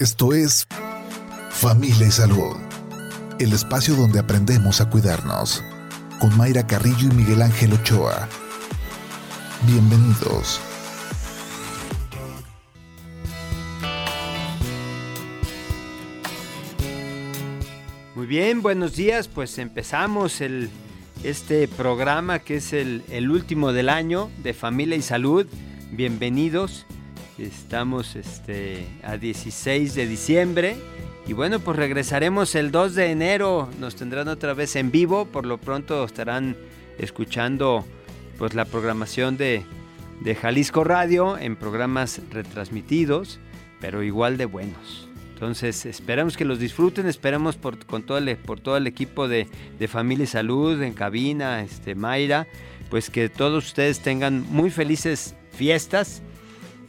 Esto es Familia y Salud, el espacio donde aprendemos a cuidarnos, con Mayra Carrillo y Miguel Ángel Ochoa. Bienvenidos. Muy bien, buenos días. Pues empezamos este programa que es el, el último del año de Familia y Salud. Bienvenidos. Estamos este, a 16 de diciembre. Y bueno, pues regresaremos el 2 de enero. Nos tendrán otra vez en vivo. Por lo pronto estarán escuchando pues la programación de, de Jalisco Radio en programas retransmitidos, pero igual de buenos. Entonces esperamos que los disfruten, esperamos por, con todo el, por todo el equipo de, de Familia y Salud, en cabina, este, Mayra, pues que todos ustedes tengan muy felices fiestas.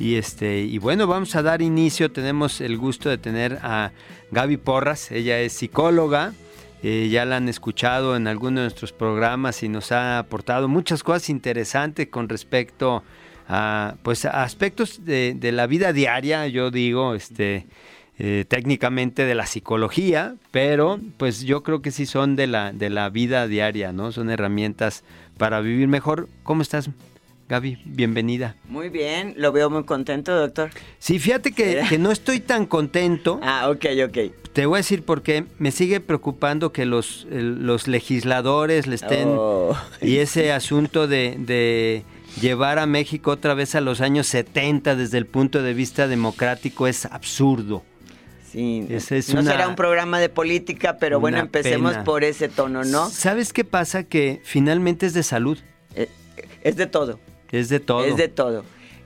Y, este, y bueno, vamos a dar inicio, tenemos el gusto de tener a Gaby Porras, ella es psicóloga, eh, ya la han escuchado en algunos de nuestros programas y nos ha aportado muchas cosas interesantes con respecto a, pues, a aspectos de, de la vida diaria, yo digo, este, eh, técnicamente de la psicología, pero pues yo creo que sí son de la, de la vida diaria, ¿no? Son herramientas para vivir mejor. ¿Cómo estás, Gaby? Bienvenida. Muy bien, lo veo muy contento, doctor. Sí, fíjate que, que no estoy tan contento. Ah, ok, ok. Te voy a decir por qué. Me sigue preocupando que los, los legisladores le estén... Oh. Y ese asunto de, de llevar a México otra vez a los años 70 desde el punto de vista democrático es absurdo. Sí, es no una- será un programa de política, pero bueno, empecemos pena. por ese tono, ¿no? ¿Sabes qué pasa? Que finalmente es de salud, Eh, es de todo, es de todo. es de todo.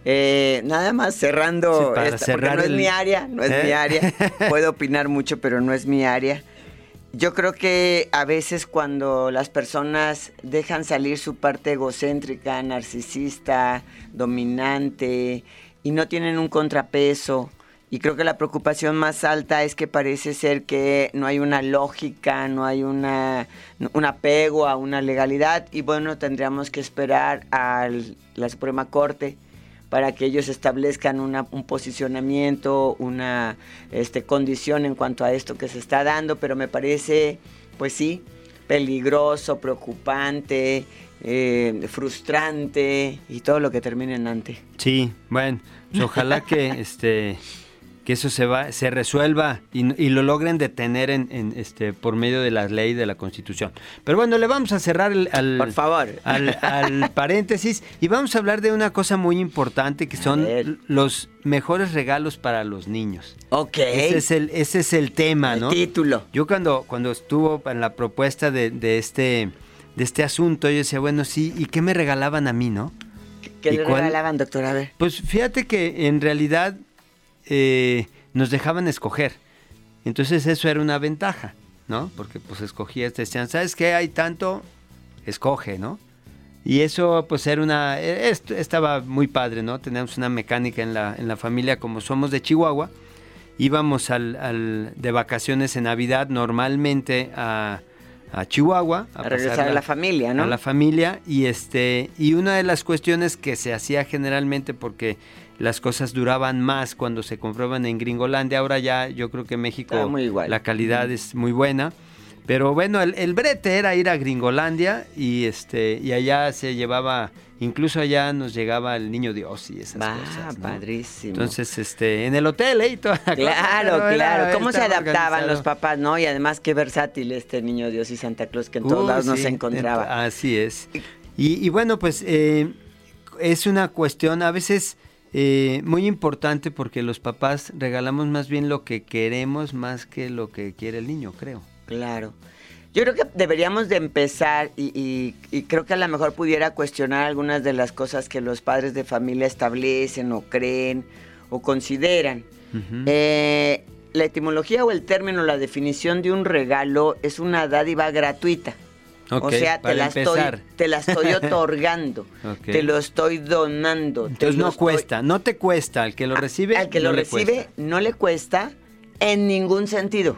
Eh, nada más cerrando, Sí, esta, porque no es mi área, no es ¿Eh? mi área. Puedo opinar mucho, pero no es mi área. Yo creo que a veces cuando las personas dejan salir su parte egocéntrica, narcisista, dominante y no tienen un contrapeso, y creo que la preocupación más alta es que parece ser que no hay una lógica, no hay una, un apego a una legalidad y bueno, tendríamos que esperar a la Suprema Corte para que ellos establezcan una- un posicionamiento, una este, condición en cuanto a esto que se está dando, pero me parece, pues sí, peligroso, preocupante, eh, frustrante y todo lo que termine en ante. Sí, bueno, pues ojalá que este que eso se va, se resuelva y, y lo logren detener en, en, este por medio de la ley de la Constitución. Pero bueno, le vamos a cerrar el, al, Por favor. al, al paréntesis y vamos a hablar de una cosa muy importante que son los mejores regalos para los niños. Ok. Ese es el, ese es el tema, El ¿no? título. Yo cuando, cuando estuvo en la propuesta de, de este, de este asunto, yo decía, bueno, sí, ¿y qué me regalaban a mí, no? ¿Qué ¿Y le regalaban, doctor? A ver. Pues fíjate que en realidad eh, nos dejaban escoger. Entonces eso era una ventaja, ¿no? Porque pues escogías, te decían, ¿sabes qué? Hay tanto, escoge, ¿no? Y eso pues era una, est- estaba muy padre, ¿no? Teníamos una mecánica en la, en la familia como somos de Chihuahua. Íbamos al, al- de vacaciones en Navidad normalmente a, a Chihuahua. A regresar a la familia, ¿no? a la familia y este y una de las cuestiones que se hacía generalmente porque las cosas duraban más cuando se compraban en Gringolandia ahora ya yo creo que México muy igual. la calidad es muy buena pero bueno el, el brete era ir a Gringolandia y este y allá se llevaba incluso allá nos llegaba el niño Dios y esas Va, cosas ¿no? padrísimo. entonces este en el hotel ¿eh? y toda la cosa, Claro, claro. ¿Cómo se adaptaban organizado. los papás, no? Y además qué versátil este niño Dios y Santa Claus que en todos Uy, lados nos sí, encontraba. ent- Así es. Y, y bueno, pues eh, es una cuestión a veces eh, muy importante porque los papás regalamos más bien lo que queremos más que lo que quiere el niño, creo. Claro. Yo creo que deberíamos de empezar y, y- y creo que a lo mejor pudiera cuestionar algunas de las cosas que los padres de familia establecen o creen o consideran. Eh, la etimología o el término, la definición de un regalo es una dádiva gratuita. O sea, te la, estoy, te la estoy otorgando, te lo estoy donando. Entonces no estoy- cuesta, no te cuesta, al que lo recibe Al que no lo recibe cuesta. no le cuesta en ningún sentido.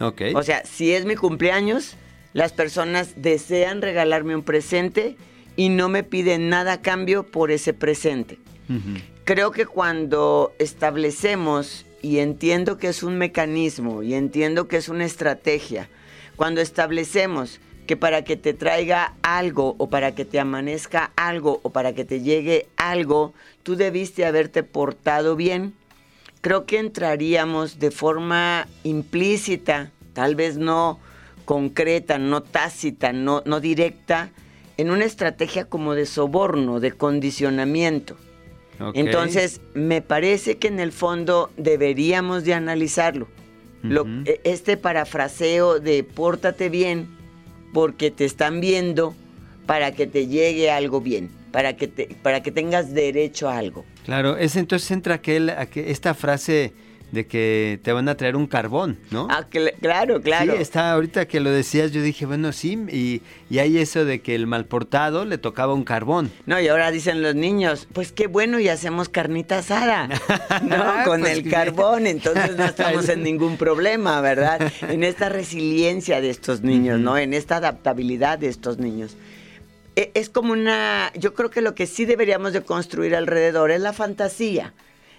Ok. O sea, si es mi cumpleaños, las personas desean regalarme un presente y no me piden nada a cambio por ese presente. Creo que cuando establecemos y entiendo que es un mecanismo y entiendo que es una estrategia. Cuando establecemos que para que te traiga algo o para que te amanezca algo o para que te llegue algo, tú debiste haberte portado bien. Creo que entraríamos de forma implícita, tal vez no concreta, no tácita, no, no directa, en una estrategia como de soborno, de condicionamiento. Entonces, me parece que en el fondo deberíamos de analizarlo. E, este parafraseo de pórtate bien, porque te están viendo para que te llegue algo bien, para que, te, para que tengas derecho a algo. Claro, es entonces entra aquel, esta frase de que te van a traer un carbón, ¿no? Ah, claro, claro. Sí, está, ahorita que lo decías, yo dije, bueno, sí, y, y hay eso de que el malportado le tocaba un carbón. No, y ahora dicen los niños, pues qué bueno, y hacemos carnita asada, ¿no? Con pues el carbón, entonces no estamos en ningún problema, ¿verdad? En esta resiliencia de estos niños, ¿no? En esta adaptabilidad de estos niños. E, es como una, yo creo que lo que sí deberíamos de construir alrededor es la fantasía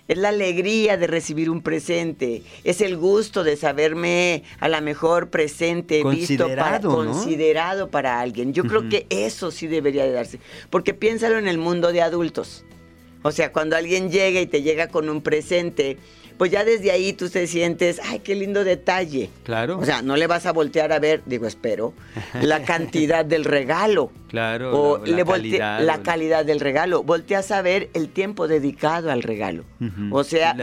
es la alegría de recibir un presente, es el gusto de saberme a la mejor presente, visto para, considerado para alguien. Yo creo que eso sí debería de darse, porque piénsalo en el mundo de adultos. O sea, cuando alguien llega y te llega con un presente, pues ya desde ahí tú te sientes, ay, qué lindo detalle. Claro. O sea, no le vas a voltear a ver, digo, espero, la cantidad del regalo. Claro. O la, le calidad, la calidad del regalo. Volteas a ver el tiempo dedicado al regalo. O sea,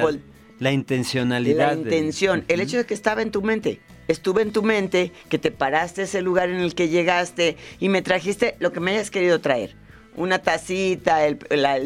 la, intencionalidad. La intención, el hecho de que estaba en tu mente. Estuve en tu mente, que te paraste ese lugar en el que llegaste y me trajiste lo que me hayas querido traer una tacita, el,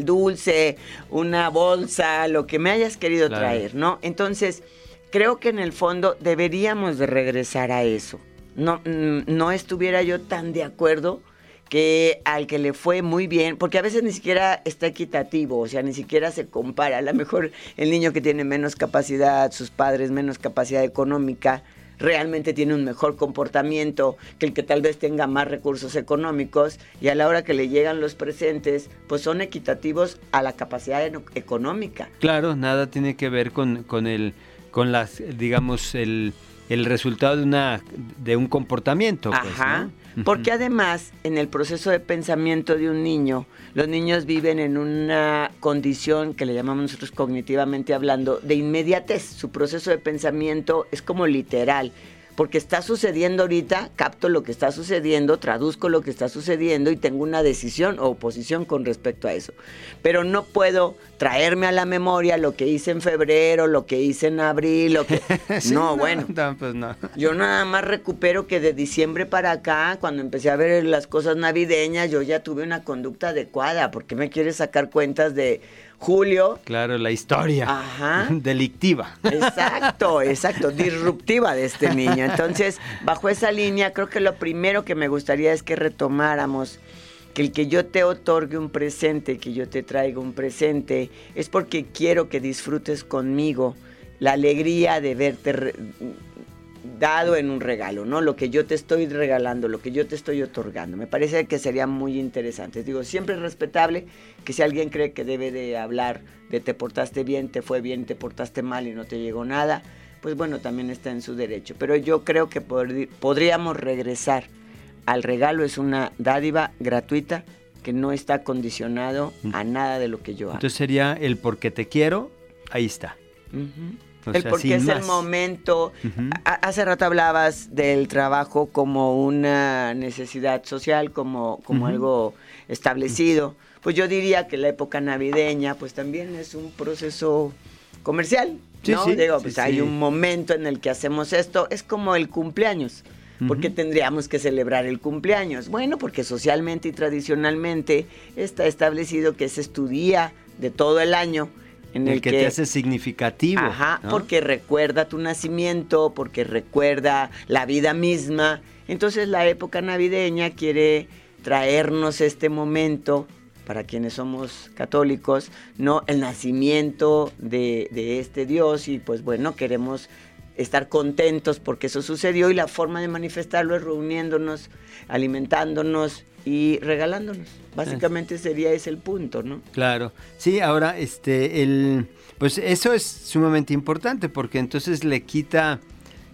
dulce, una bolsa, lo que me hayas querido traer, ¿no? Entonces, creo que en el fondo deberíamos de regresar a eso. No, mm, no estuviera yo tan de acuerdo que al que le fue muy bien, porque a veces ni siquiera está equitativo, o sea, ni siquiera se compara. A lo mejor el niño que tiene menos capacidad, sus padres menos capacidad económica, realmente tiene un mejor comportamiento que el que tal vez tenga más recursos económicos y a la hora que le llegan los presentes, pues son equitativos a la capacidad económica. Claro, nada tiene que ver con, con el, con las, digamos, el, el resultado de una de un comportamiento. Pues, Ajá. Porque además, en el proceso de pensamiento de un niño, los niños viven en una condición que le llamamos nosotros cognitivamente hablando de inmediatez. Su proceso de pensamiento es como literal porque está sucediendo ahorita, capto lo que está sucediendo, traduzco lo que está sucediendo y tengo una decisión o oposición con respecto a eso. Pero no puedo traerme a la memoria lo que hice en febrero, lo que hice en abril, lo que... no, bueno. pues no. Yo nada más recupero que de diciembre para acá, cuando empecé a ver las cosas navideñas, yo ya tuve una conducta adecuada. porque me quieres sacar cuentas de Julio. Claro, la historia delictiva. Exacto, exacto, disruptiva de este niño. Entonces, bajo esa línea, creo que lo primero que me gustaría es que retomáramos que el que yo te otorgue un presente, que yo te traiga un presente, es porque quiero que disfrutes conmigo la alegría de verte dado en un regalo, ¿no? Lo que yo te estoy regalando, lo que yo te estoy otorgando. Me parece que sería muy interesante. Digo, siempre es respetable que si alguien cree que debe de hablar de te portaste bien, te fue bien, te portaste mal y no te llegó nada, pues bueno, también está en su derecho. Pero yo creo que podríamos regresar al regalo, es una dádiva gratuita que no está condicionado a nada de lo que yo hago. Entonces sería el porque te quiero, ahí está el porque es el momento. Hace rato hablabas del trabajo como una necesidad social, como, como algo establecido. Pues yo diría que la época navideña, pues también es un proceso comercial. ¿no? Digo, pues hay un momento en el que hacemos esto. Es como el cumpleaños. porque tendríamos que celebrar el cumpleaños? Bueno, porque socialmente y tradicionalmente está establecido que ese es tu día de todo el año en el, que, te hace significativo. Ajá, porque recuerda tu nacimiento, porque recuerda la vida misma. Entonces la época navideña quiere traernos este momento para quienes somos católicos, ¿no? El nacimiento de, de, este Dios y pues bueno, queremos estar contentos porque eso sucedió y la forma de manifestarlo es reuniéndonos, alimentándonos y regalándonos. Básicamente sería ese el punto, ¿no? Claro. Sí, ahora este el pues eso es sumamente importante porque entonces le quita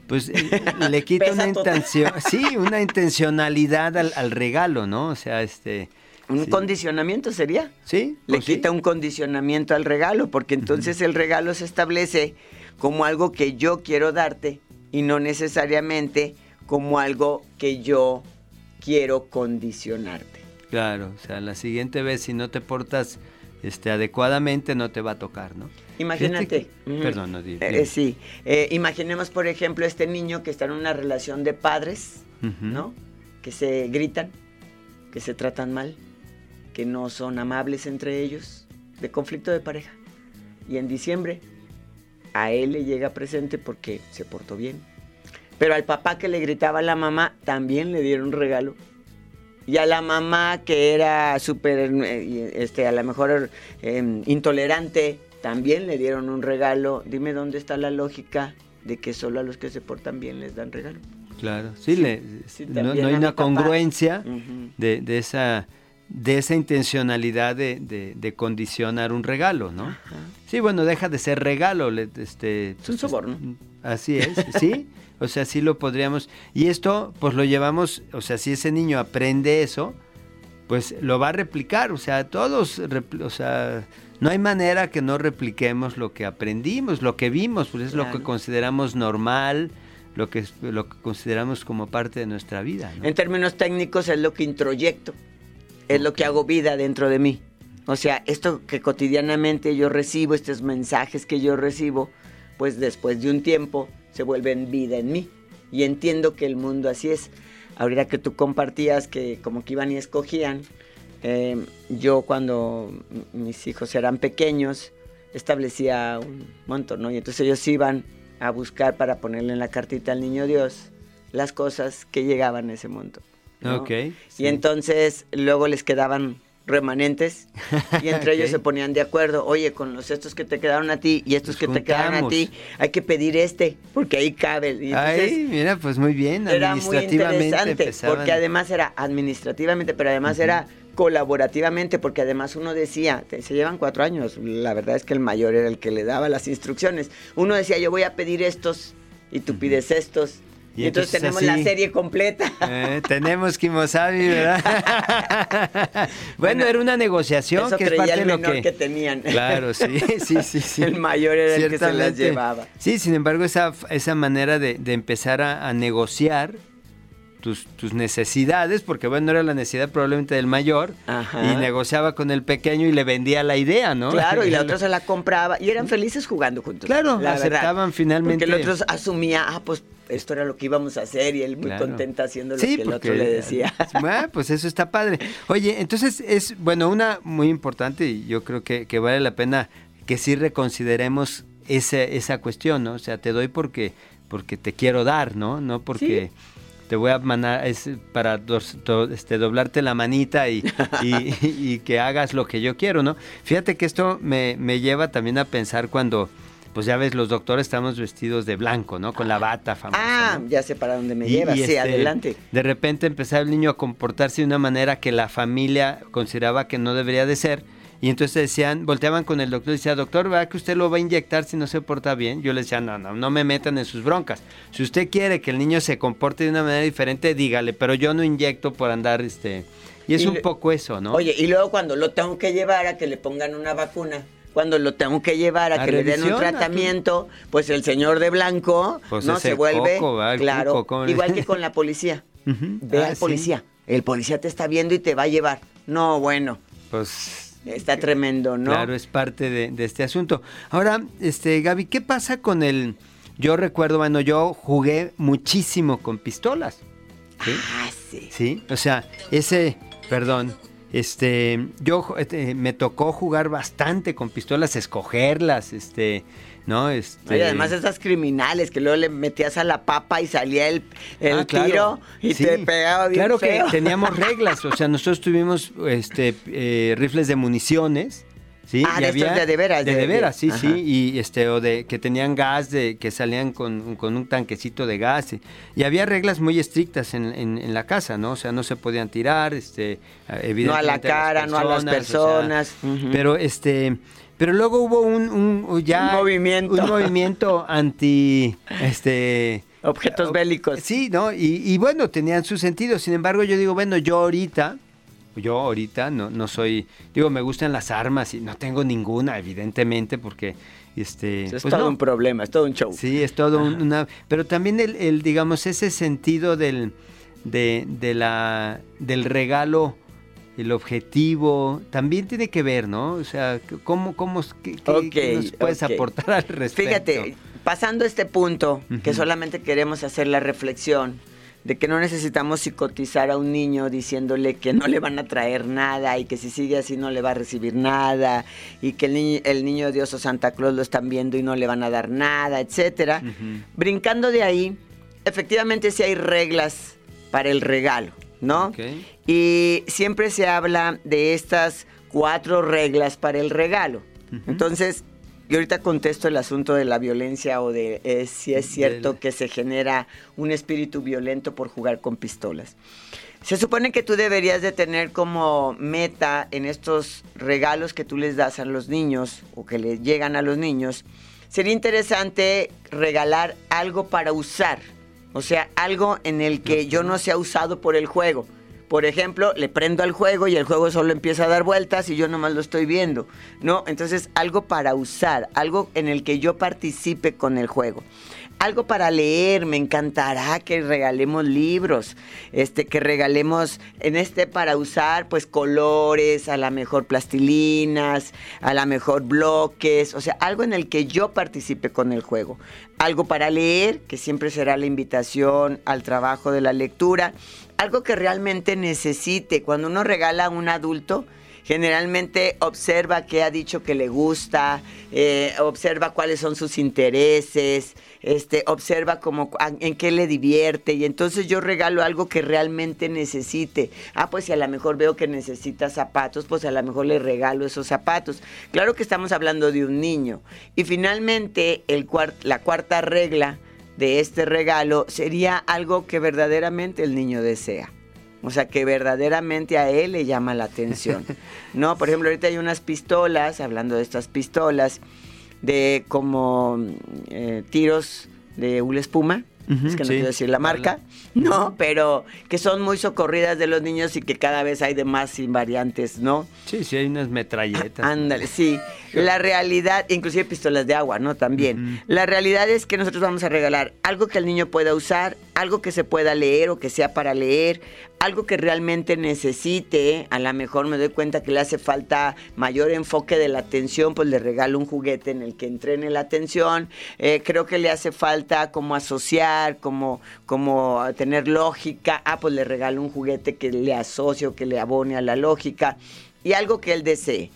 pues le quita una intención, sí, una intencionalidad al, regalo, ¿no? O sea, este un condicionamiento sería. Sí. Le pues quita un condicionamiento al regalo, porque entonces el regalo se establece como algo que yo quiero darte y no necesariamente como algo que yo quiero condicionarte. Claro, o sea, la siguiente vez si no te portas este, adecuadamente no te va a tocar, ¿no? Imagínate. perdón, no digo. Eh, sí, eh, imaginemos por ejemplo este niño que está en una relación de padres, ¿no? Que se gritan, que se tratan mal, que no son amables entre ellos, de conflicto de pareja. Y en diciembre a él le llega presente porque se portó bien. Pero al papá que le gritaba a la mamá también le dieron un regalo. Y a la mamá que era súper, eh, este, a lo mejor em, intolerante, también le dieron un regalo. Dime dónde está la lógica de que solo a los que se portan bien les dan regalo. Claro, sí, le, no, hay una congruencia de, de, esa de esa intencionalidad de, de, condicionar un regalo, ¿no? Sí, bueno, deja de ser regalo. Este, es un soborno. Así es, sí. O sea, sí lo podríamos. Y esto, pues lo llevamos, o sea, si ese niño aprende eso, pues lo va a replicar. O sea, todos, o sea, no hay manera que no repliquemos lo que aprendimos, lo que vimos, pues es lo que consideramos normal, lo que, lo que consideramos como parte de nuestra vida. En términos técnicos es lo que introyecto es lo que hago vida dentro de mí. O sea, esto que cotidianamente yo recibo, estos mensajes que yo recibo, pues después de un tiempo se vuelven vida en mí. Y entiendo que el mundo así es. Ahorita que tú compartías que como que iban y escogían, eh, yo cuando mis hijos eran pequeños, establecía un montón, ¿no? Y entonces ellos iban a buscar para ponerle en la cartita al niño Dios las cosas que llegaban a ese monto. Y entonces luego les quedaban remanentes y entre ellos se ponían de acuerdo, oye, con los estos que te quedaron a ti y estos que te quedaron a ti, hay que pedir este, porque ahí cabe. Y Ay, mira, pues muy bien, era muy interesante, porque además era administrativamente, pero además era colaborativamente, porque además uno decía, se llevan cuatro años, la verdad es que el mayor era el que le daba las instrucciones, uno decía, yo voy a pedir estos y tú pides estos y, entonces, tenemos la serie completa. Eh, tenemos Kimosabi, ¿verdad? bueno, era una negociación que es parte de lo que... tenían. Claro, sí, sí, sí, sí. El mayor era el que se las llevaba. Sí, sin embargo, esa, esa manera de, empezar a, negociar tus, tus, necesidades, porque bueno, era la necesidad probablemente del mayor, y negociaba con el pequeño y le vendía la idea, ¿no? Claro, y la otra se la compraba, y eran felices jugando juntos. Claro, aceptaban finalmente. Porque el otro asumía, ah, pues esto era lo que íbamos a hacer y él muy contenta haciendo lo que el otro le decía. Ah, pues eso está padre. Oye, entonces es, bueno, una muy importante y yo creo que, vale la pena que sí reconsideremos esa, esa cuestión, ¿no? O sea, te doy porque, porque te quiero dar, ¿no? No porque... te voy a mandar es para este, doblarte la manita y, y, que hagas lo que yo quiero, ¿no? Fíjate que esto me, me lleva también a pensar cuando pues ya ves, los doctores estamos vestidos de blanco, ¿no? Con la bata famosa. Ah, ya sé para dónde me lleva, sí, este, adelante. De repente empezaba el niño a comportarse de una manera que la familia consideraba que no debería de ser. Y entonces decían, volteaban con el doctor y decía, doctor, ¿verdad que usted lo va a inyectar si no se porta bien? Yo le decía, no, no, no me metan en sus broncas. Si usted quiere que el niño se comporte de una manera diferente, dígale, pero yo no inyecto por andar, este... Y es un poco eso, ¿no? Oye, y luego cuando lo tengo que llevar a que le pongan una vacuna, cuando lo tengo que llevar a, que le den un tratamiento, pues el señor de blanco pues no se vuelve claro, igual que con la policía. Ve ah, al policía, el policía te está viendo y te va a llevar. No, bueno. Pues está tremendo, ¿no? Claro, es parte de, este asunto. Ahora, este Gaby, ¿qué pasa con el yo recuerdo, bueno, yo jugué muchísimo con pistolas. Ah, sí. Sí, o sea, ese, perdón, este, yo este, me tocó jugar bastante con pistolas, escogerlas, este, ¿no? Este... Y además esas criminales que luego le metías a la papa y salía el, el ah, tiro y te pegaba bien Claro que teníamos reglas, o sea, nosotros tuvimos este, eh, rifles de municiones, Sí, Ah, y de había- de de veras, De, de- veras, sí, ajá. sí. Y este, o de que tenían gas, de que salían con, con un tanquecito de gas. Y, y había reglas muy estrictas en, en- en la casa, ¿no? O sea, no se podían tirar, este, evidentemente. No a la cara, no a las o sea, personas. Pero este. Pero luego hubo un, un- ya Un movimiento. un movimiento anti este Objetos bélicos. Sí, ¿no? Y, y bueno, tenían su sentido. Sin embargo, yo digo, bueno, yo ahorita, yo ahorita no, no soy, digo, me gustan las armas y no tengo ninguna, evidentemente, porque este. es pues todo no. un problema, es todo un show. Sí, es todo un- una. Pero también el, el, digamos, ese sentido del, de, de la, del regalo, el objetivo, también tiene que ver, ¿no? O sea, ¿cómo, cómo qué, nos puedes aportar al respecto? Fíjate, pasando este punto, que solamente queremos hacer la reflexión de que no necesitamos psicotizar a un niño diciéndole que no le van a traer nada y que si sigue así no le va a recibir nada y que el niño, el niño Dios o Santa Claus lo están viendo y no le van a dar nada, etcétera. Brincando de ahí, efectivamente sí hay reglas para el regalo, ¿no? Y siempre se habla de estas cuatro reglas para el regalo. Entonces, yo ahorita contesto el asunto de la violencia o de eh, si es cierto que se genera un espíritu violento por jugar con pistolas. Se supone que tú deberías de tener como meta en estos regalos que tú les das a los niños o que les llegan a los niños, sería interesante regalar algo para usar. O sea, algo en el que yo no sea usado por el juego. Por ejemplo, le prendo al juego y el juego solo empieza a dar vueltas y yo nomás lo estoy viendo. No, entonces algo para usar, algo en el que yo participe con el juego. Algo para leer, me encantará que regalemos libros, este, que regalemos en este para usar, pues colores, a la mejor plastilinas, a la mejor bloques, o sea, algo en el que yo participe con el juego. Algo para leer, que siempre será la invitación al trabajo de la lectura. Algo que realmente necesite. Cuando uno regala a un adulto, generalmente observa qué ha dicho que le gusta, eh, observa cuáles son sus intereses, este, observa cómo, a- en qué le divierte y entonces yo regalo algo que realmente necesite. Ah, pues si a lo mejor veo que necesita zapatos, pues a lo mejor le regalo esos zapatos. Claro que estamos hablando de un niño. Y finalmente, el cuar- la cuarta regla de este regalo sería algo que verdaderamente el niño desea. O sea, que verdaderamente a él le llama la atención. No, por ejemplo, ahorita hay unas pistolas, hablando de estas pistolas, de como eh, tiros de hula espuma. Es que no sí. quiero decir la marca. No, pero que son muy socorridas de los niños y que cada vez hay de más invariantes, ¿no? Sí, sí, hay unas metralletas. Ándale, sí. La realidad, inclusive pistolas de agua, ¿no? También. La realidad es que nosotros vamos a regalar algo que el niño pueda usar, algo que se pueda leer o que sea para leer, algo que realmente necesite. A lo mejor me doy cuenta que le hace falta mayor enfoque de la atención, pues le regalo un juguete en el que entrene la atención. Eh, creo que le hace falta como asociar, como, como tener lógica. Ah, pues le regalo un juguete que le asocio, que le abone a la lógica. Y algo que él desee.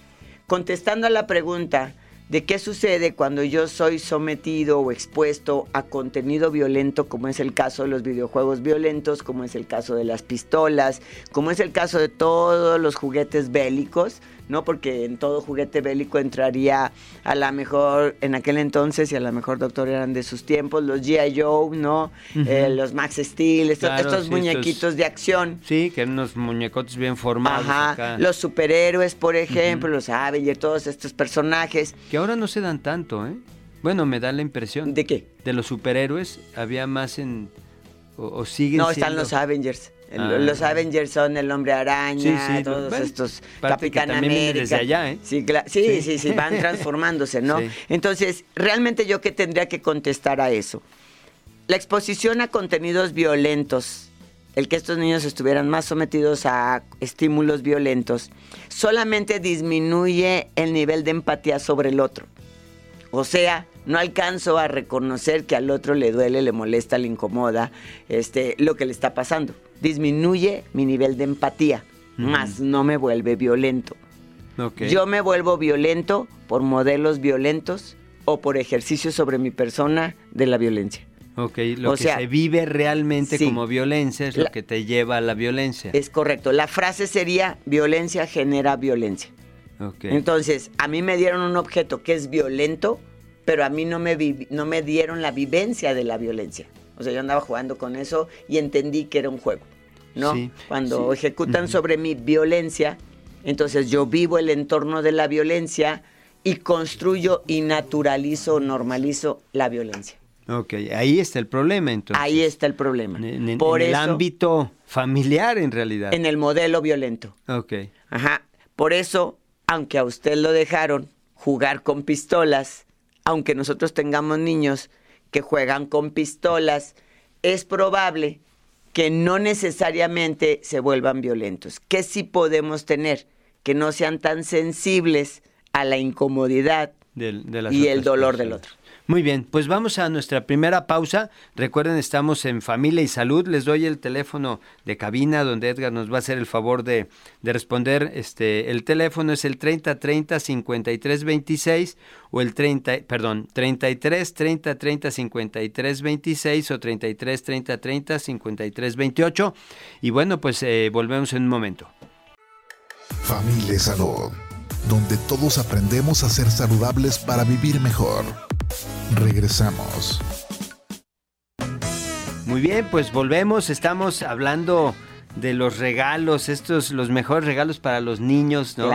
Contestando a la pregunta de qué sucede cuando yo soy sometido o expuesto a contenido violento, como es el caso de los videojuegos violentos, como es el caso de las pistolas, como es el caso de todos los juguetes bélicos, ¿no? Porque en todo juguete bélico entraría a la mejor, en aquel entonces, y a lo mejor, doctor, eran de sus tiempos, los G.I. Joe, ¿no? Eh, los Max Steel, estos, Claro, estos sí, muñequitos estos- de acción. Sí, que eran unos muñecotes bien formados Ajá, acá. los superhéroes, por ejemplo, los Avengers, todos estos personajes. Que ahora no se dan tanto, ¿eh? Bueno, me da la impresión. ¿De qué? De los superhéroes había más en... O, o siguen No, están los Avengers. Ah. Los Avengers son el Hombre Araña, Sí, sí, todos bueno, estos Capitán América. desde allá, ¿eh? Sí, sí, Sí. van transformándose, ¿no? Entonces, realmente yo qué tendría que contestar a eso. La exposición a contenidos violentos, el que estos niños estuvieran más sometidos a estímulos violentos, solamente disminuye el nivel de empatía sobre el otro. O sea, no alcanzo a reconocer que al otro le duele, le molesta, le incomoda este, lo que le está pasando. Disminuye mi nivel de empatía, Ujú. más no me vuelve violento. Yo me vuelvo violento por modelos violentos o por ejercicios sobre mi persona de la violencia. Ok, lo o que sea, se vive realmente sí. como violencia es lo La- que te lleva a la violencia. Es correcto. La frase sería, violencia genera violencia. Entonces, a mí me dieron un objeto que es violento, pero a mí no me, no me dieron la vivencia de la violencia. O sea, yo andaba jugando con eso y entendí que era un juego, ¿no? Cuando ejecutan sobre mi violencia, entonces yo vivo el entorno de la violencia y construyo y naturalizo, normalizo la violencia. Ok, ahí está el problema entonces. Ahí está el problema. En, Por el ámbito familiar en realidad. En el modelo violento. Ok. Ajá. Por eso, aunque a usted lo dejaron jugar con pistolas, aunque nosotros tengamos niños que juegan con pistolas, es probable que no necesariamente se vuelvan violentos. ¿Qué sí podemos tener? Que no sean tan sensibles a la incomodidad y el dolor del otro. Muy bien, pues vamos a nuestra primera pausa. Recuerden, estamos en Familia y Salud. Les doy el teléfono de cabina donde Edgar nos va a hacer el favor de, responder. Este, el teléfono es el 30 30 53 26 o el 30, perdón, 33 30 30 53 26 o 33 30 30 53 28. Y bueno, pues eh, volvemos en un momento. Familia y Salud, donde todos aprendemos a ser saludables para vivir mejor. Regresamos. Muy bien, pues volvemos. Estamos hablando de los regalos, estos, los mejores regalos para los niños, ¿no?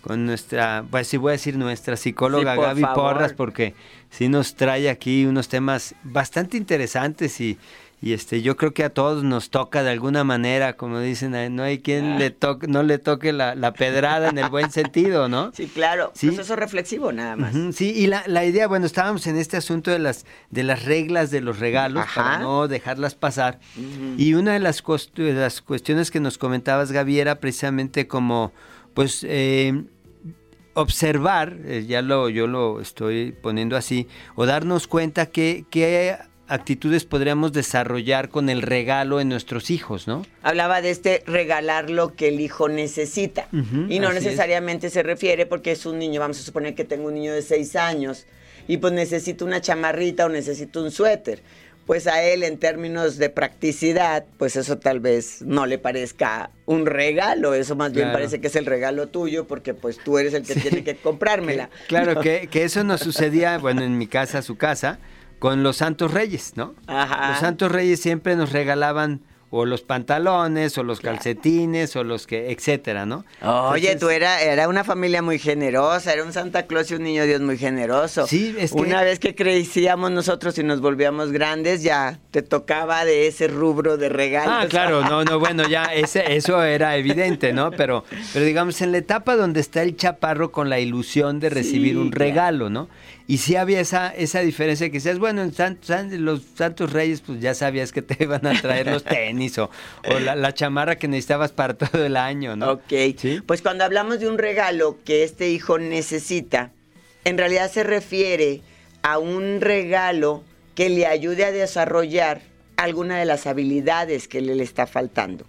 Con, nuestra, pues sí voy a decir nuestra psicóloga Gaby Porras, porque sí nos trae aquí unos temas bastante interesantes y, y este yo creo que a todos nos toca de alguna manera como dicen no hay quien le toque no le toque la, pedrada en el buen sentido no sí claro ¿Sí? proceso reflexivo nada más. Sí y la, la, idea bueno estábamos en este asunto de las de las reglas de los regalos para no dejarlas pasar y una de las, de las cuestiones que nos comentabas Gaby era precisamente como pues eh, observar, eh, ya lo, yo lo estoy poniendo así, o darnos cuenta que, que actitudes podríamos desarrollar con el regalo en nuestros hijos, ¿no? Hablaba de este regalar lo que el hijo necesita. y no necesariamente se refiere porque es un niño, vamos a suponer que tengo un niño de seis años y pues necesito una chamarrita o necesito un suéter. Pues a él en términos de practicidad, pues eso tal vez no le parezca un regalo, eso más bien parece que es el regalo tuyo porque pues tú eres el que tiene que comprármela. claro, que, que eso nos sucedía, bueno, en mi casa, su casa, con los Santos Reyes, ¿no? Ajá. Los Santos Reyes siempre nos regalaban o los pantalones, o los calcetines, o los que, etcétera, ¿no? Oye, tú era, era una familia muy generosa, era un Santa Claus y un niño Dios muy generoso. Sí, es que... Una vez que crecíamos nosotros y nos volvíamos grandes, ya te tocaba de ese rubro de regalos. Ah, claro, no, no, bueno, ya ese, eso era evidente, ¿no? Pero, pero digamos, en la etapa donde está el chaparro con la ilusión de recibir un regalo, ¿no? Y sí había esa, esa diferencia que decías, bueno, en los Santos Reyes, pues ya sabías que te iban a traer los tenis o, la, chamarra que necesitabas para todo el año, ¿no? Ok. Pues cuando hablamos de un regalo que este hijo necesita, en realidad se refiere a un regalo que le ayude a desarrollar alguna de las habilidades que le, le está faltando.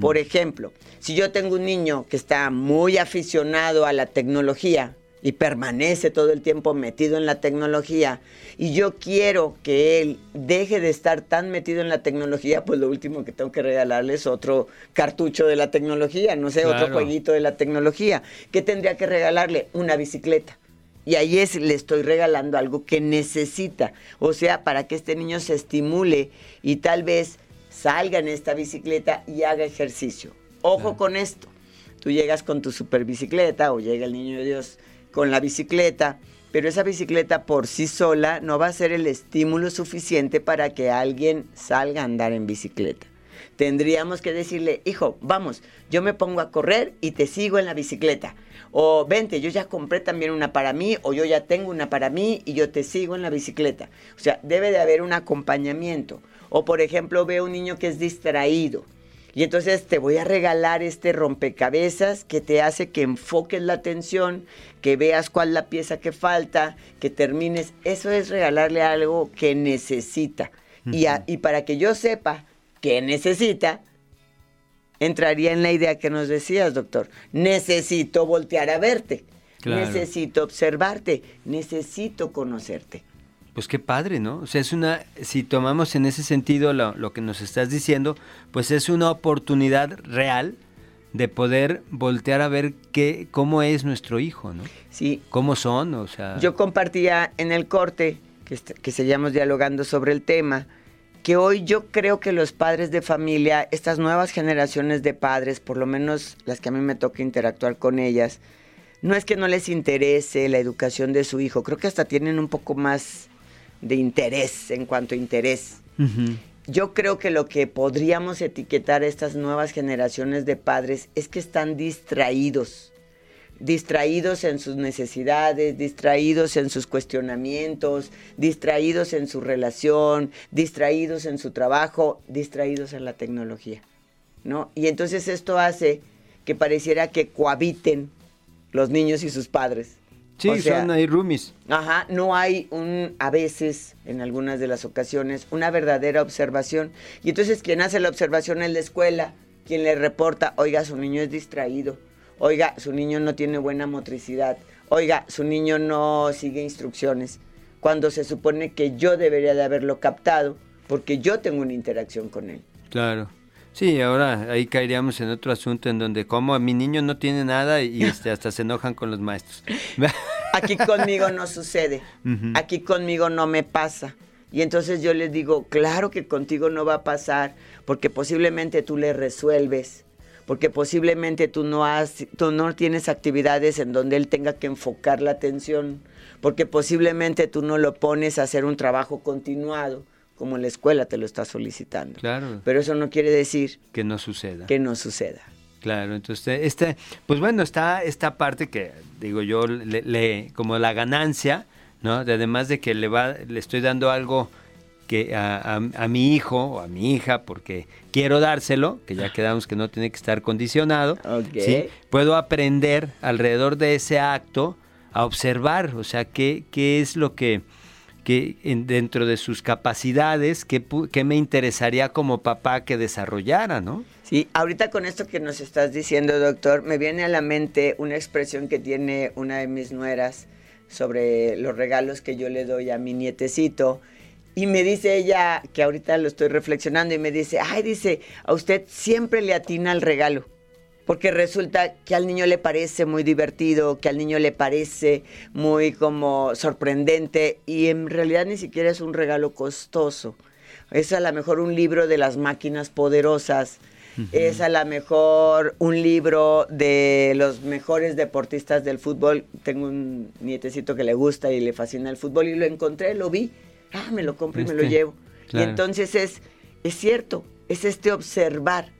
Por ejemplo, si yo tengo un niño que está muy aficionado a la tecnología, y permanece todo el tiempo metido en la tecnología y yo quiero que él deje de estar tan metido en la tecnología, pues lo último que tengo que regalarle es otro cartucho de la tecnología, no sé, otro jueguito de la tecnología. ¿Qué tendría que regalarle? Una bicicleta. Y ahí es, le estoy regalando algo que necesita. O sea, para que este niño se estimule y tal vez salga en esta bicicleta y haga ejercicio. Ojo con esto. Tú llegas con tu super bicicleta o llega el niño de Dios con la bicicleta, pero esa bicicleta por sí sola no va a ser el estímulo suficiente para que alguien salga a andar en bicicleta. Tendríamos que decirle, hijo, vamos, yo me pongo a correr y te sigo en la bicicleta. O vente, yo ya compré también una para mí, o yo ya tengo una para mí y yo te sigo en la bicicleta. O sea, debe de haber un acompañamiento. O por ejemplo, veo un niño que es distraído y entonces te voy a regalar este rompecabezas que te hace que enfoques la atención, que veas cuál es la pieza que falta, que termines. Eso es regalarle algo que necesita. y, y para que yo sepa que necesita, entraría en la idea que nos decías, doctor. Necesito voltear a verte. Necesito observarte. Necesito conocerte. Pues qué padre, ¿no? O sea, es una, si tomamos en ese sentido lo, que nos estás diciendo, pues es una oportunidad real de poder voltear a ver qué, cómo es nuestro hijo, ¿no? Sí. ¿Cómo son? O sea... Yo compartía en el corte, que, que seguíamos dialogando sobre el tema, que hoy yo creo que los padres de familia, estas nuevas generaciones de padres, por lo menos las que a mí me toca interactuar con ellas, no es que no les interese la educación de su hijo, creo que hasta tienen un poco más de interés en cuanto a interés. Yo creo que lo que podríamos etiquetar a estas nuevas generaciones de padres es que están distraídos, distraídos en sus necesidades, distraídos en sus cuestionamientos, distraídos en su relación, distraídos en su trabajo, distraídos en la tecnología, ¿no? Y entonces esto hace que pareciera que cohabiten los niños y sus padres. Sí, son ahí roomies. Ajá, no hay un, a veces, en algunas de las ocasiones, una verdadera observación. Y entonces quien hace la observación en la escuela, quien le reporta, oiga, su niño es distraído, oiga, su niño no tiene buena motricidad, oiga, su niño no sigue instrucciones, cuando se supone que yo debería de haberlo captado, porque yo tengo una interacción con él. Claro. Sí, ahora ahí caeríamos en otro asunto en donde como mi niño no tiene nada y este, hasta se enojan con los maestros. Aquí conmigo no sucede, aquí conmigo no me pasa. Y entonces yo les digo, claro que contigo no va a pasar, porque posiblemente tú le resuelves, porque posiblemente tú no, has, tú no tienes actividades en donde él tenga que enfocar la atención, porque posiblemente tú no lo pones a hacer un trabajo continuado como la escuela te lo está solicitando. Claro. Pero eso no quiere decir que no suceda. Que no suceda. Claro, entonces este, pues bueno, está esta parte que digo yo le, como la ganancia, ¿no? además de que le va, le estoy dando algo que a, mi hijo o a mi hija porque quiero dárselo, que ya quedamos que no tiene que estar condicionado, ¿sí? puedo aprender alrededor de ese acto a observar, o sea, qué, qué es lo que que dentro de sus capacidades, ¿qué, me interesaría como papá que desarrollara, no? Sí, ahorita con esto que nos estás diciendo, doctor, me viene a la mente una expresión que tiene una de mis nueras sobre los regalos que yo le doy a mi nietecito. Y me dice ella, que ahorita lo estoy reflexionando, y me dice, ay, dice, a usted siempre le atina el regalo porque resulta que al niño le parece muy divertido, que al niño le parece muy como sorprendente y en realidad ni siquiera es un regalo costoso. Es a lo mejor un libro de las máquinas poderosas, es a lo mejor un libro de los mejores deportistas del fútbol. Tengo un nietecito que le gusta y le fascina el fútbol y lo encontré, lo vi, ah, me lo compro y me lo este, llevo. Y entonces es, es cierto, es este observar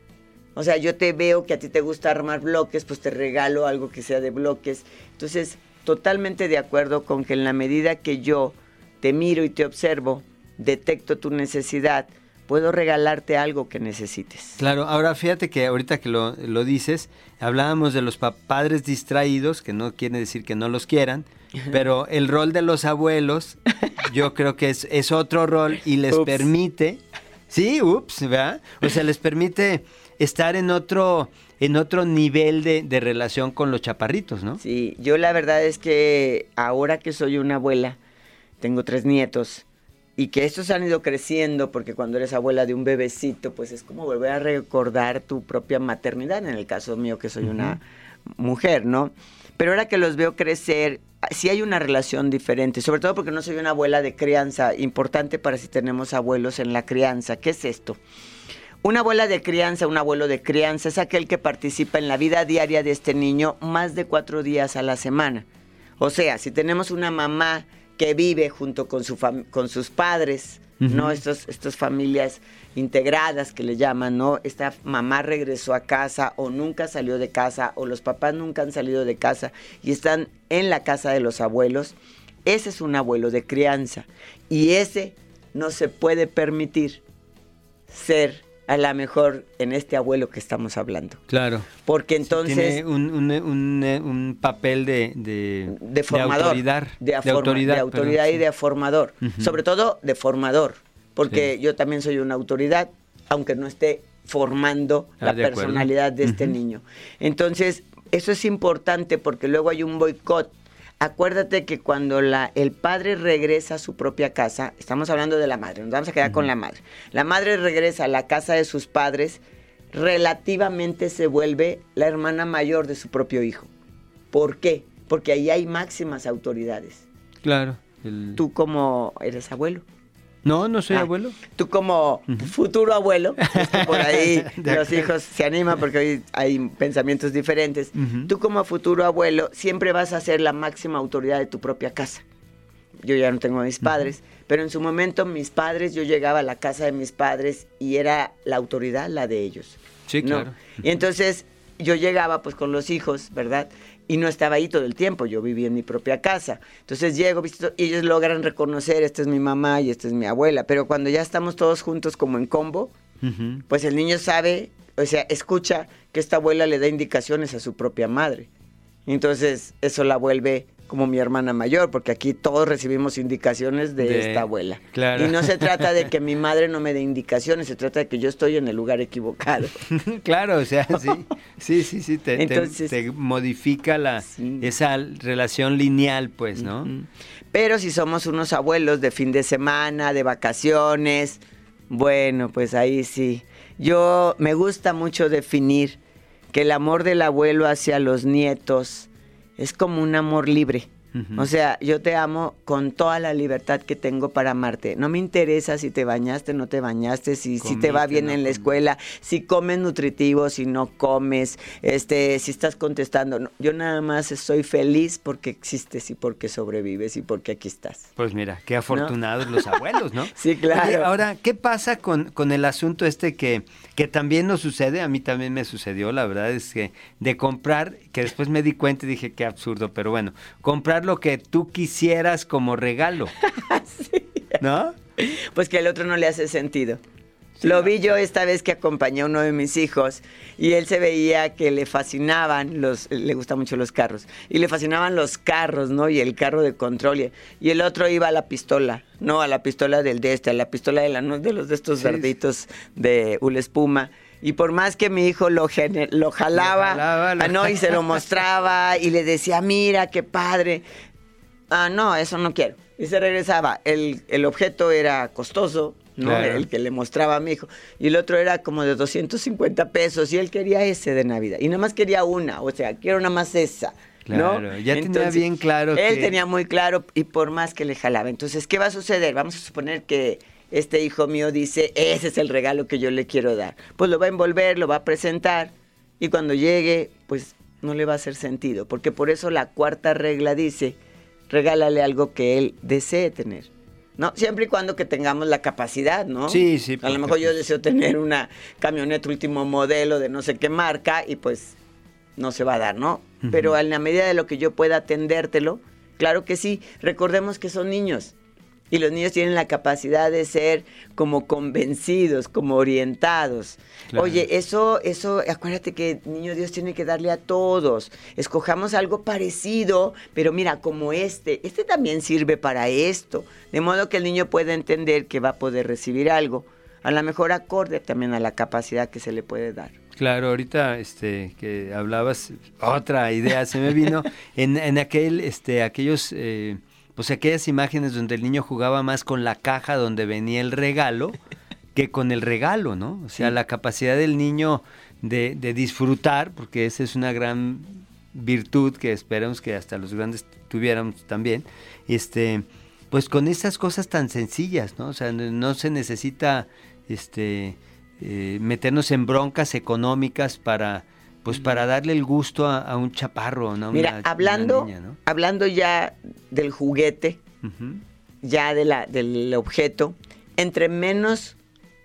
o sea, yo te veo que a ti te gusta armar bloques, pues te regalo algo que sea de bloques. Entonces, totalmente de acuerdo con que en la medida que yo te miro y te observo, detecto tu necesidad, puedo regalarte algo que necesites. Claro, ahora fíjate que ahorita que lo, dices, hablábamos de los padres distraídos, que no quiere decir que no los quieran, pero el rol de los abuelos, yo creo que es, es otro rol y les permite, sí, ups, ¿verdad? O sea, les permite estar en otro, en otro nivel de, de, relación con los chaparritos, ¿no? Sí, yo la verdad es que ahora que soy una abuela, tengo tres nietos, y que estos han ido creciendo, porque cuando eres abuela de un bebecito, pues es como volver a recordar tu propia maternidad, en el caso mío que soy una mujer, ¿no? Pero ahora que los veo crecer, sí hay una relación diferente, sobre todo porque no soy una abuela de crianza, importante para si tenemos abuelos en la crianza. ¿Qué es esto? Una abuela de crianza, un abuelo de crianza es aquel que participa en la vida diaria de este niño más de cuatro días a la semana. O sea, si tenemos una mamá que vive junto con, su con sus padres, ¿no? Estos, estas familias integradas que le llaman, ¿no? Esta mamá regresó a casa o nunca salió de casa o los papás nunca han salido de casa y están en la casa de los abuelos. Ese es un abuelo de crianza y ese no se puede permitir ser a lo mejor en este abuelo que estamos hablando. Claro. Porque entonces... tiene un, papel de, de, formador. autoridad. De, autoridad. De autoridad y de formador. Sobre todo de formador. Porque yo también soy una autoridad, aunque no esté formando ah, la personalidad de este niño. Entonces, eso es importante porque luego hay un boicot Acuérdate que cuando la, el padre regresa a su propia casa, estamos hablando de la madre, nos vamos a quedar con la madre. La madre regresa a la casa de sus padres, relativamente se vuelve la hermana mayor de su propio hijo. ¿Por qué? Porque ahí hay máximas autoridades. Claro. Tú como eres abuelo. No, no soy ah, abuelo. Tú como futuro abuelo, por ahí los hijos se animan porque hoy hay pensamientos diferentes. Tú como futuro abuelo siempre vas a ser la máxima autoridad de tu propia casa. Yo ya no tengo a mis padres, pero en su momento mis padres, yo llegaba a la casa de mis padres y era la autoridad la de ellos. Sí, claro. Y entonces yo llegaba pues con los hijos, ¿verdad? Y no estaba ahí todo el tiempo, yo vivía en mi propia casa. Entonces llego, y ellos logran reconocer, esta es mi mamá y esta es mi abuela, pero cuando ya estamos todos juntos como en combo, pues el niño sabe, o sea, escucha que esta abuela le da indicaciones a su propia madre. Entonces eso la vuelve como mi hermana mayor, porque aquí todos recibimos indicaciones de, esta abuela. Y no se trata de que mi madre no me dé indicaciones, se trata de que yo estoy en el lugar equivocado. claro, o sea, sí, sí, sí, sí, te, modifica la, esa relación lineal, pues, ¿no? Pero si somos unos abuelos de fin de semana, de vacaciones, bueno, pues ahí sí. Yo me gusta mucho definir que el amor del abuelo hacia los nietos, es como un amor libre. O sea, yo te amo con toda la libertad que tengo para amarte. No me interesa si te bañaste, no te bañaste, si, si te va bien en la escuela, si comes nutritivo, si no comes, este, si estás contestando. yo nada más estoy feliz porque existes y porque sobrevives y porque aquí estás. Pues mira, qué afortunados los abuelos, ¿no? sí, claro. ahora, ¿qué pasa con, con el asunto este que, que también nos sucede? A mí también me sucedió, la verdad es que de comprar, que después me di cuenta y dije, qué absurdo, pero bueno, comprar lo que tú quisieras como regalo. ¿No? Pues que al otro no le hace sentido. Lo vi yo esta vez que acompañé a uno de mis hijos y él se veía que le fascinaban los, le gustan mucho los carros, y le fascinaban los carros, ¿no? Y el carro de control. Y, el otro iba a la pistola, no a la pistola del de este, a la pistola de, la, de los de estos verditos de Ul Espuma. Y por más que mi hijo lo, lo jalaba, ah, ¿no? y se lo mostraba y le decía, mira, qué padre. Ah, no, eso no quiero. Y se regresaba. El, el objeto era costoso, ¿no? El que le mostraba a mi hijo. Y el otro era como de 250 pesos y él quería ese de Navidad. Y nada más quería una, o sea, quiero nada más esa. Claro, ya tenía bien claro. Él tenía muy claro y por más que le jalaba. Entonces, ¿qué va a suceder? Vamos a suponer que este hijo mío dice, ese es el regalo que yo le quiero dar. Pues lo va a envolver, lo va a presentar y cuando llegue, pues no le va a hacer sentido. Porque por eso la cuarta regla dice, regálale algo que él desee tener. ¿no? Siempre y cuando que tengamos la capacidad, ¿no? Sí, sí. A lo mejor yo deseo tener una camioneta último modelo de no sé qué marca y pues no se va a dar, ¿no? Pero en la medida de lo que yo pueda atendértelo, claro que sí. Recordemos que son niños. Y los niños tienen la capacidad de ser como convencidos, como orientados. Oye, eso, eso, acuérdate que niño Dios tiene que darle a todos. Escojamos algo parecido, pero mira, como este, este también sirve para esto. De modo que el niño pueda entender que va a poder recibir algo, a lo mejor acorde también a la capacidad que se le puede dar. Claro, ahorita este que hablabas, otra idea se me vino en, en aquel, este, aquellos eh, pues aquellas imágenes donde el niño jugaba más con la caja donde venía el regalo que con el regalo, ¿no? O sea, la capacidad del niño de, disfrutar, porque esa es una gran virtud que esperamos que hasta los grandes tuviéramos también, este, pues con esas cosas tan sencillas, ¿no? O sea, no se necesita este, eh, meternos en broncas económicas para pues para darle el gusto a, un chaparro, ¿no? Mira, hablando, hablando ya del juguete, ya de la, del objeto, entre menos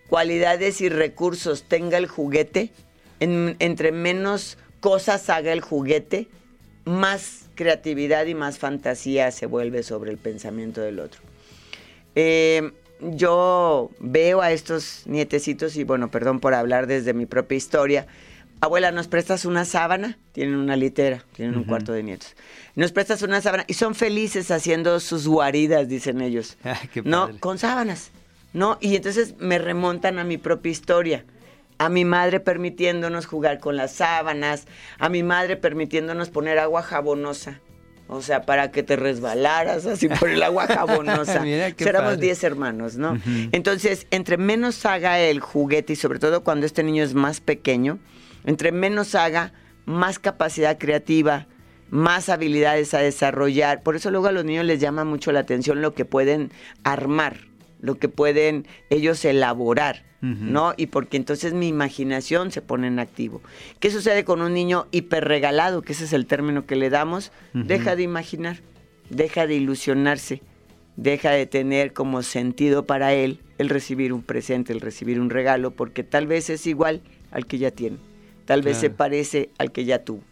cualidades y recursos tenga el juguete, entre menos cosas haga el juguete, más creatividad y más fantasía se vuelve sobre el pensamiento del otro. Eh, yo veo a estos nietecitos, y bueno, perdón por hablar desde mi propia historia, abuela, ¿nos prestas una sábana? Tienen una litera, tienen un cuarto de nietos. Nos prestas una sábana y son felices haciendo sus guaridas, dicen ellos. no, con sábanas. ¿No? Y entonces me remontan a mi propia historia. A mi madre permitiéndonos jugar con las sábanas, a mi madre permitiéndonos poner agua jabonosa O sea, para que te resbalaras así por el agua jabonosa. Éramos 10 hermanos, ¿no? Entonces, entre menos haga el juguete y sobre todo cuando este niño es más pequeño, entre menos haga, más capacidad creativa, más habilidades a desarrollar. Por eso luego a los niños les llama mucho la atención lo que pueden armar, lo que pueden ellos elaborar. ¿no? Y porque entonces mi imaginación se pone en activo. ¿Qué sucede con un niño hiperregalado, que ese es el término que le damos? Deja de imaginar, deja de ilusionarse, deja de tener como sentido para él el recibir un presente, el recibir un regalo, porque tal vez es igual al que ya tiene, tal vez se parece al que ya tuvo.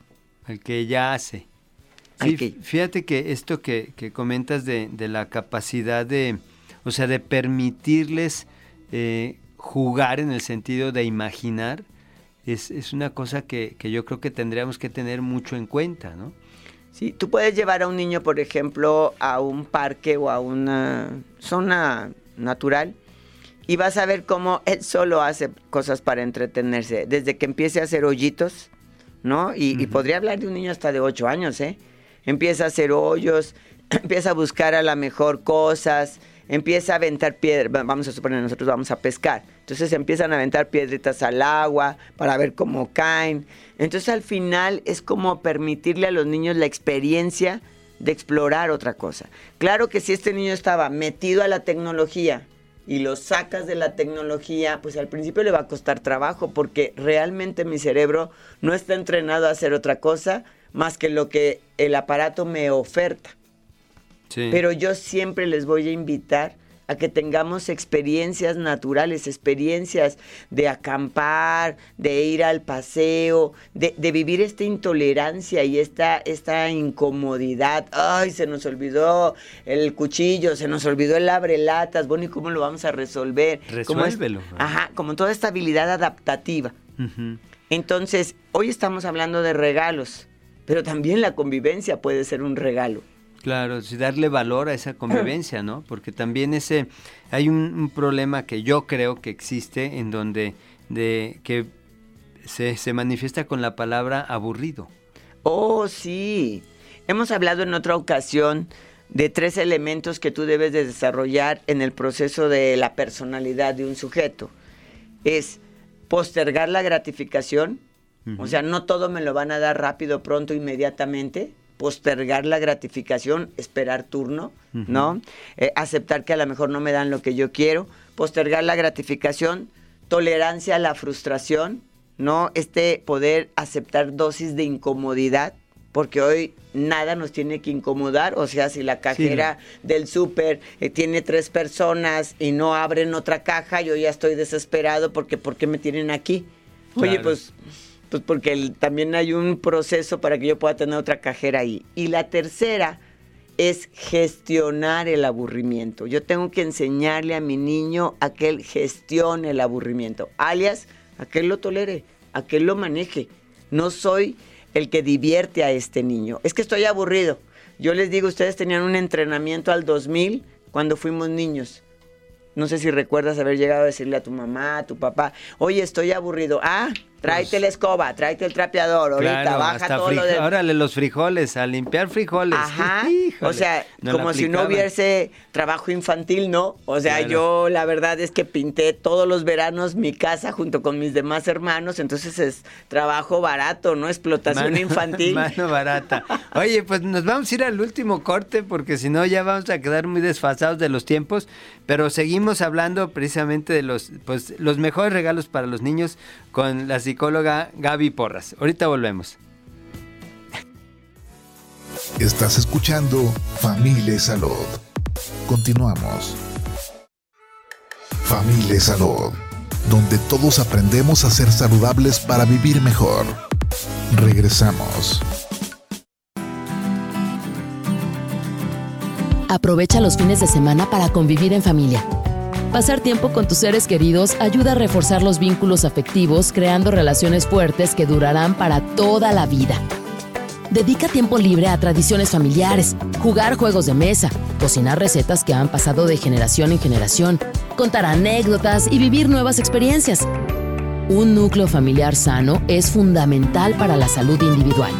Al que ya hace. Fíjate que esto que, comentas de, la capacidad de, o sea, de permitirles eh, jugar en el sentido de imaginar, es, es una cosa que, que, yo creo que tendríamos que tener mucho en cuenta, ¿no? Sí, tú puedes llevar a un niño, por ejemplo, a un parque o a una zona natural y vas a ver cómo él solo hace cosas para entretenerse, desde que empiece a hacer hoyitos, ¿no? Y, y podría hablar de un niño hasta de 8 años, ¿eh? Empieza a hacer hoyos, empieza a buscar a la mejor cosas, empieza a aventar piedras, vamos a suponer nosotros vamos a pescar, entonces empiezan a aventar piedritas al agua para ver cómo caen. Entonces al final es como permitirle a los niños la experiencia de explorar otra cosa. Claro que si este niño estaba metido a la tecnología y lo sacas de la tecnología, pues al principio le va a costar trabajo porque realmente mi cerebro no está entrenado a hacer otra cosa más que lo que el aparato me oferta. Pero yo siempre les voy a invitar a que tengamos experiencias naturales, experiencias de acampar, de ir al paseo, de, vivir esta intolerancia y esta, esta incomodidad. Ay, se nos olvidó el cuchillo, se nos olvidó el abrelatas. Bueno, ¿y cómo lo vamos a resolver? Resuélvelo. ajá, como toda esta habilidad adaptativa. Entonces, hoy estamos hablando de regalos, pero también la convivencia puede ser un regalo. Claro, darle valor a esa convivencia, ¿no? Porque también ese hay un, problema que yo creo que existe en donde de que se, se manifiesta con la palabra aburrido. Oh, sí. Hemos hablado en otra ocasión de tres elementos que tú debes de desarrollar en el proceso de la personalidad de un sujeto. Es postergar la gratificación, o sea, no todo me lo van a dar rápido, pronto, inmediatamente postergar la gratificación, esperar turno, ¿no? Eh, aceptar que a lo mejor no me dan lo que yo quiero, postergar la gratificación, tolerancia a la frustración, ¿no? Este poder aceptar dosis de incomodidad, porque hoy nada nos tiene que incomodar, o sea, si la cajera del súper eh, tiene tres personas y no abren otra caja, yo ya estoy desesperado porque ¿por qué me tienen aquí? Oye, pues pues porque también hay un proceso para que yo pueda tener otra cajera ahí. Y la tercera es gestionar el aburrimiento. Yo tengo que enseñarle a mi niño a que él gestione el aburrimiento, alias a que él lo tolere, a que él lo maneje. No soy el que divierte a este niño. Es que estoy aburrido. Yo les digo, ustedes tenían un entrenamiento al 2000 cuando fuimos niños. No sé si recuerdas haber llegado a decirle a tu mamá, a tu papá, oye, estoy aburrido. Ah, Tráete pues la escoba, tráete el trapeador, ahorita baja todo lo de... Órale, los frijoles, a limpiar frijoles. Ajá, o sea, como si no hubiese trabajo infantil, ¿no? O sea, yo la verdad es que pinté todos los veranos mi casa junto con mis demás hermanos, entonces es trabajo barato, ¿no? Explotación infantil. Mano barata. Oye, pues nos vamos a ir al último corte porque si no ya vamos a quedar muy desfasados de los tiempos, pero seguimos hablando precisamente de los, pues, los mejores regalos para los niños con las psicóloga Gaby Porras. Ahorita volvemos. Estás escuchando Familia Salud. Continuamos. Familia Salud, donde todos aprendemos a ser saludables para vivir mejor. Regresamos. Aprovecha los fines de semana para convivir en familia Pasar tiempo con tus seres queridos ayuda a reforzar los vínculos afectivos, creando relaciones fuertes que durarán para toda la vida. Dedica tiempo libre a tradiciones familiares, jugar juegos de mesa, cocinar recetas que han pasado de generación en generación, contar anécdotas y vivir nuevas experiencias. Un núcleo familiar sano es fundamental para la salud individual.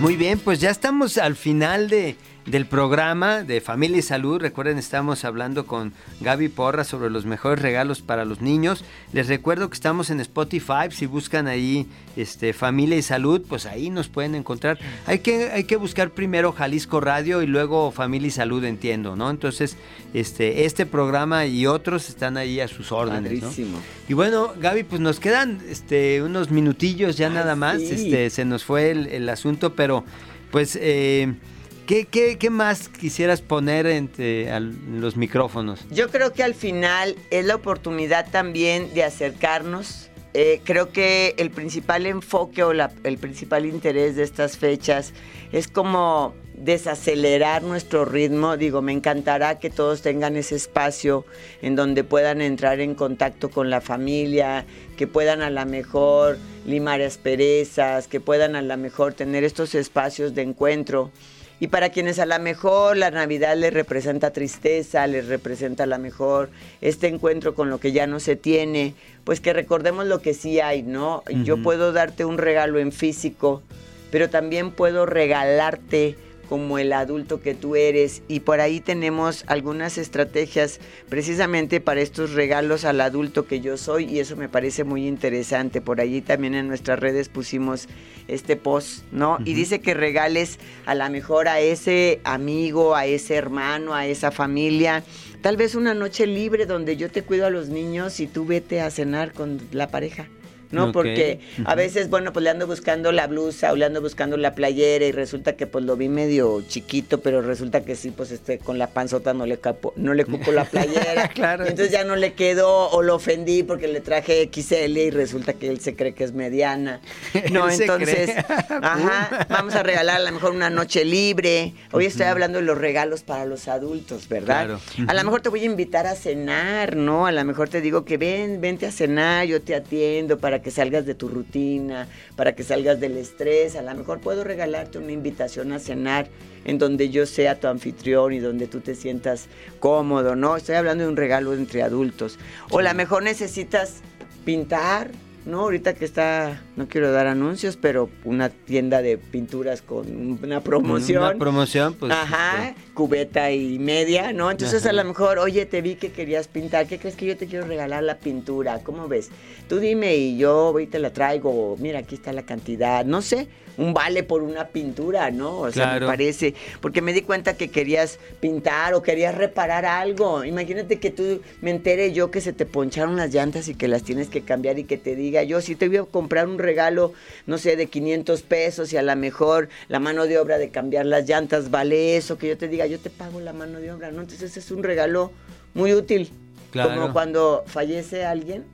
Muy bien, pues ya estamos al final de, del programa de Familia y Salud. Recuerden, estamos hablando con Gaby Porra sobre los mejores regalos para los niños. Les recuerdo que estamos en Spotify. Si buscan ahí este, Familia y Salud, pues ahí nos pueden encontrar. Hay que, hay que buscar primero Jalisco Radio y luego Familia y Salud, entiendo, ¿no? Entonces, este, este programa y otros están ahí a sus órdenes. ¿no? Y bueno, Gaby, pues nos quedan este, unos minutillos ya nada más. Este, se nos fue el, asunto, pero pues... Eh, ¿Qué, más quisieras poner entre los micrófonos? Yo creo que al final es la oportunidad también de acercarnos. Eh, creo que el principal enfoque o el principal interés de estas fechas es como desacelerar nuestro ritmo. Digo, me encantará que todos tengan ese espacio en donde puedan entrar en contacto con la familia, que puedan a lo mejor limar asperezas, que puedan a lo mejor tener estos espacios de encuentro. Y para quienes a lo mejor la Navidad les representa tristeza, les representa a lo mejor este encuentro con lo que ya no se tiene, pues que recordemos lo que sí hay, ¿no? Yo puedo darte un regalo en físico, pero también puedo regalarte como el adulto que tú eres y por ahí tenemos algunas estrategias precisamente para estos regalos al adulto que yo soy y eso me parece muy interesante. Por allí también en nuestras redes pusimos este post, ¿no? Y dice que regales a la mejor a ese amigo, a ese hermano, a esa familia. Tal vez una noche libre donde yo te cuido a los niños y tú vete a cenar con la pareja. ¿No? Porque a veces, bueno, pues le ando buscando la blusa o le ando buscando la playera y resulta que pues lo vi medio chiquito, pero resulta que sí, pues este, con la panzota no le capo, no le cupo la playera. claro. Entonces ya no le quedó o lo ofendí porque le traje XL y resulta que él se cree que es mediana. No, entonces, ajá, vamos a regalar a lo mejor una noche libre. Hoy estoy hablando de los regalos para los adultos, ¿verdad? A lo mejor te voy a invitar a cenar, ¿no? A lo mejor te digo que ven, vente a cenar, yo te atiendo para que salgas de tu rutina, para que salgas del estrés. A lo mejor puedo regalarte una invitación a cenar en donde yo sea tu anfitrión y donde tú te sientas cómodo, ¿no? Estoy hablando de un regalo entre adultos. O a lo mejor necesitas pintar, ¿no? Ahorita que está, no quiero dar anuncios, pero una tienda de pinturas con una promoción. Una promoción, pues. Ajá, este. cubeta y media, ¿no? Entonces a lo mejor, oye, te vi que querías pintar, ¿qué crees que yo te quiero regalar la pintura? ¿Cómo ves? Tú dime y yo voy y te la traigo, mira, aquí está la cantidad, no sé un vale por una pintura, ¿no? O sea, me parece, porque me di cuenta que querías pintar o querías reparar algo. Imagínate que tú me entere yo que se te poncharon las llantas y que las tienes que cambiar y que te diga yo, si te voy a comprar un regalo, no sé, de 500 pesos y a lo mejor la mano de obra de cambiar las llantas vale eso, que yo te diga, yo te pago la mano de obra, ¿no? Entonces es un regalo muy útil. Como cuando fallece alguien,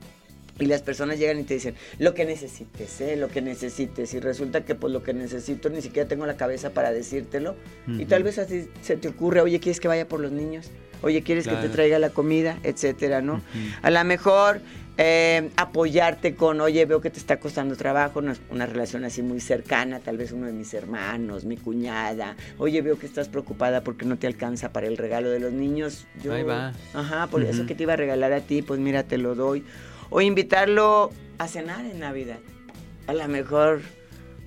y las personas llegan y te dicen, lo que necesites, ¿eh? lo que necesites. Y resulta que pues lo que necesito ni siquiera tengo la cabeza para decírtelo. Y tal vez así se te ocurre, oye, ¿quieres que vaya por los niños? Oye, ¿quieres que te traiga la comida? Etcétera, ¿no? A lo mejor eh, apoyarte con, oye, veo que te está costando trabajo, una, relación así muy cercana, tal vez uno de mis hermanos, mi cuñada, oye, veo que estás preocupada porque no te alcanza para el regalo de los niños. Yo, Ahí va. Ajá, por eso que te iba a regalar a ti, pues mira, te lo doy o invitarlo a cenar en Navidad. A lo mejor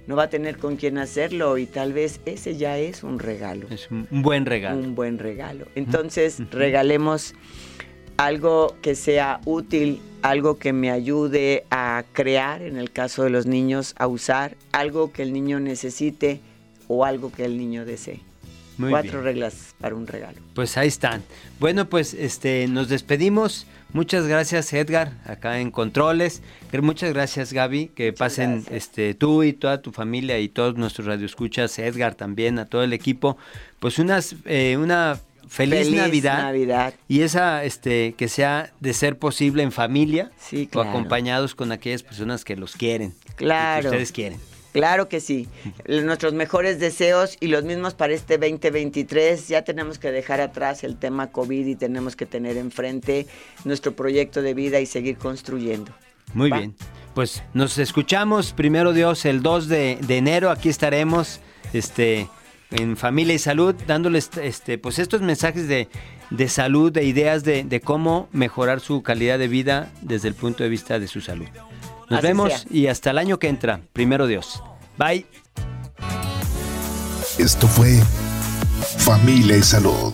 no va a tener con quién hacerlo y tal vez ese ya es un regalo. Es un buen regalo. Un buen regalo. Entonces, regalemos algo que sea útil, algo que me ayude a crear, en el caso de los niños, a usar, algo que el niño necesite o algo que el niño desee. Cuatro reglas para un regalo. Pues ahí están. Bueno, pues este nos despedimos. Muchas gracias Edgar, acá en Controles. Muchas gracias Gaby, que pasen este tú y toda tu familia y todos nuestros radioescuchas, Edgar también, a todo el equipo, pues unas, eh, una feliz, Navidad, y esa este que sea de ser posible en familia o acompañados con aquellas personas que los quieren, claro. que ustedes quieren. Claro que sí. Nuestros mejores deseos y los mismos para este 2023. Ya tenemos que dejar atrás el tema COVID y tenemos que tener enfrente nuestro proyecto de vida y seguir construyendo. Muy bien. Pues nos escuchamos, primero Dios, el 2 de, enero. Aquí estaremos este, en Familia y Salud, dándoles este, pues estos mensajes de, salud, de ideas de, de, cómo mejorar su calidad de vida desde el punto de vista de su salud. Nos vemos y hasta el año que entra. Primero Dios. Bye. Esto fue Familia y Salud.